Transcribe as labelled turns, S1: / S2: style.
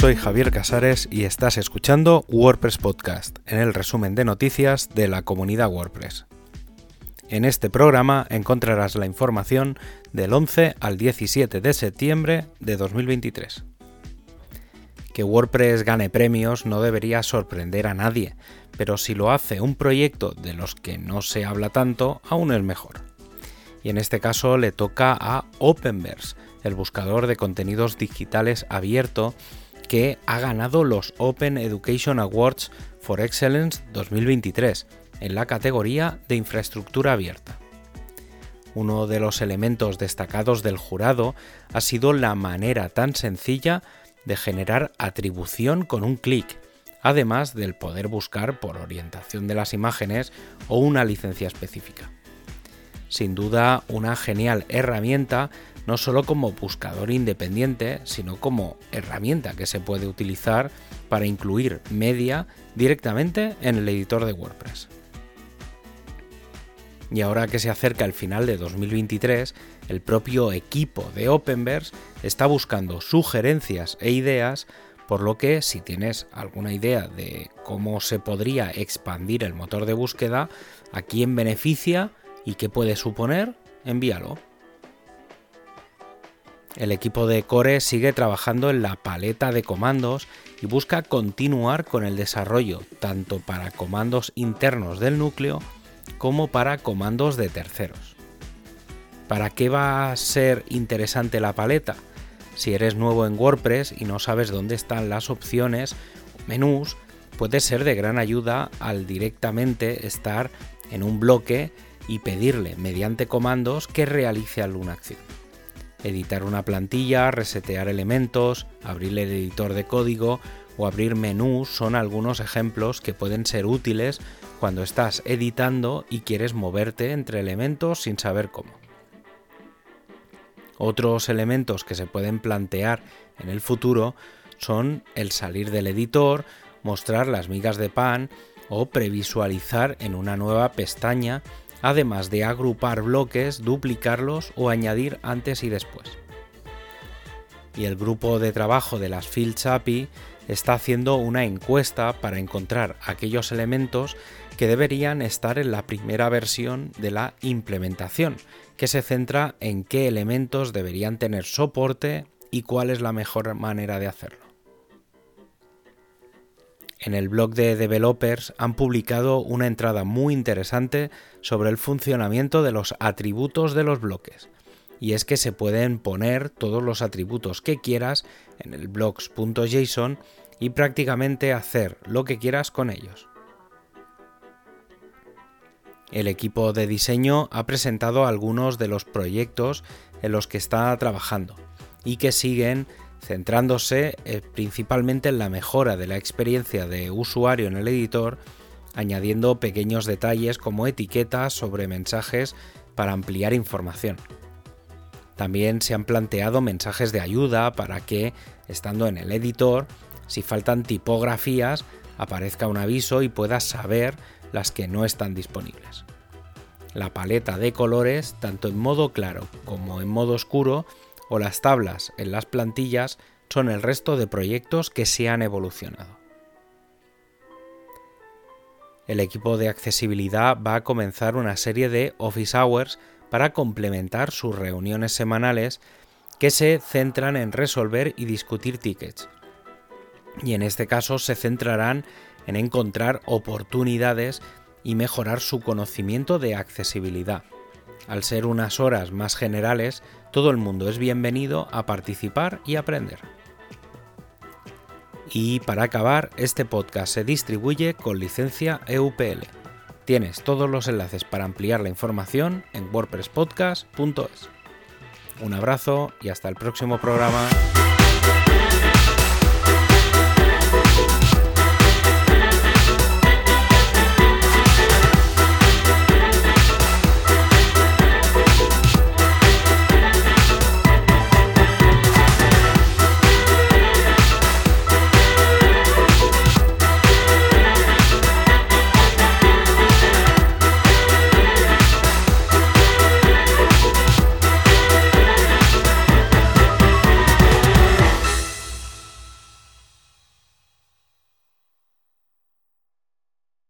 S1: soy Javier Casares y estás escuchando WordPress Podcast, en el resumen de noticias de la comunidad WordPress. En este programa encontrarás la información del 11 al 17 de septiembre de 2023. Que WordPress gane premios no debería sorprender a nadie, pero si lo hace un proyecto de los que no se habla tanto, aún es mejor. Y en este caso le toca a Openverse, el buscador de contenidos digitales abierto que ha ganado los Open Education Awards for Excellence 2023 en la categoría de infraestructura abierta. Uno de los elementos destacados del jurado ha sido la manera tan sencilla de generar atribución con un clic, además del poder buscar por orientación de las imágenes o una licencia específica. Sin duda, una genial herramienta no solo como buscador independiente, sino como herramienta que se puede utilizar para incluir media directamente en el editor de WordPress. Y ahora que se acerca el final de 2023, el propio equipo de Openverse está buscando sugerencias e ideas, por lo que si tienes alguna idea de cómo se podría expandir el motor de búsqueda, a quién beneficia y qué puede suponer, envíalo. El equipo de Core sigue trabajando en la paleta de comandos y busca continuar con el desarrollo tanto para comandos internos del núcleo como para comandos de terceros. ¿Para qué va a ser interesante la paleta? Si eres nuevo en WordPress y no sabes dónde están las opciones menús, puede ser de gran ayuda al directamente estar en un bloque y pedirle mediante comandos que realice alguna acción. Editar una plantilla, resetear elementos, abrir el editor de código o abrir menús son algunos ejemplos que pueden ser útiles cuando estás editando y quieres moverte entre elementos sin saber cómo. Otros elementos que se pueden plantear en el futuro son el salir del editor, mostrar las migas de pan o previsualizar en una nueva pestaña además de agrupar bloques, duplicarlos o añadir antes y después. Y el grupo de trabajo de las Fields API está haciendo una encuesta para encontrar aquellos elementos que deberían estar en la primera versión de la implementación, que se centra en qué elementos deberían tener soporte y cuál es la mejor manera de hacerlo en el blog de developers han publicado una entrada muy interesante sobre el funcionamiento de los atributos de los bloques. Y es que se pueden poner todos los atributos que quieras en el blogs.json y prácticamente hacer lo que quieras con ellos. El equipo de diseño ha presentado algunos de los proyectos en los que está trabajando y que siguen centrándose eh, principalmente en la mejora de la experiencia de usuario en el editor, añadiendo pequeños detalles como etiquetas sobre mensajes para ampliar información. También se han planteado mensajes de ayuda para que, estando en el editor, si faltan tipografías, aparezca un aviso y puedas saber las que no están disponibles. La paleta de colores, tanto en modo claro como en modo oscuro, o las tablas en las plantillas son el resto de proyectos que se han evolucionado. El equipo de accesibilidad va a comenzar una serie de Office Hours para complementar sus reuniones semanales que se centran en resolver y discutir tickets. Y en este caso se centrarán en encontrar oportunidades y mejorar su conocimiento de accesibilidad. Al ser unas horas más generales, todo el mundo es bienvenido a participar y aprender. Y para acabar, este podcast se distribuye con licencia EUPL. Tienes todos los enlaces para ampliar la información en wordpresspodcast.es. Un abrazo y hasta el próximo programa.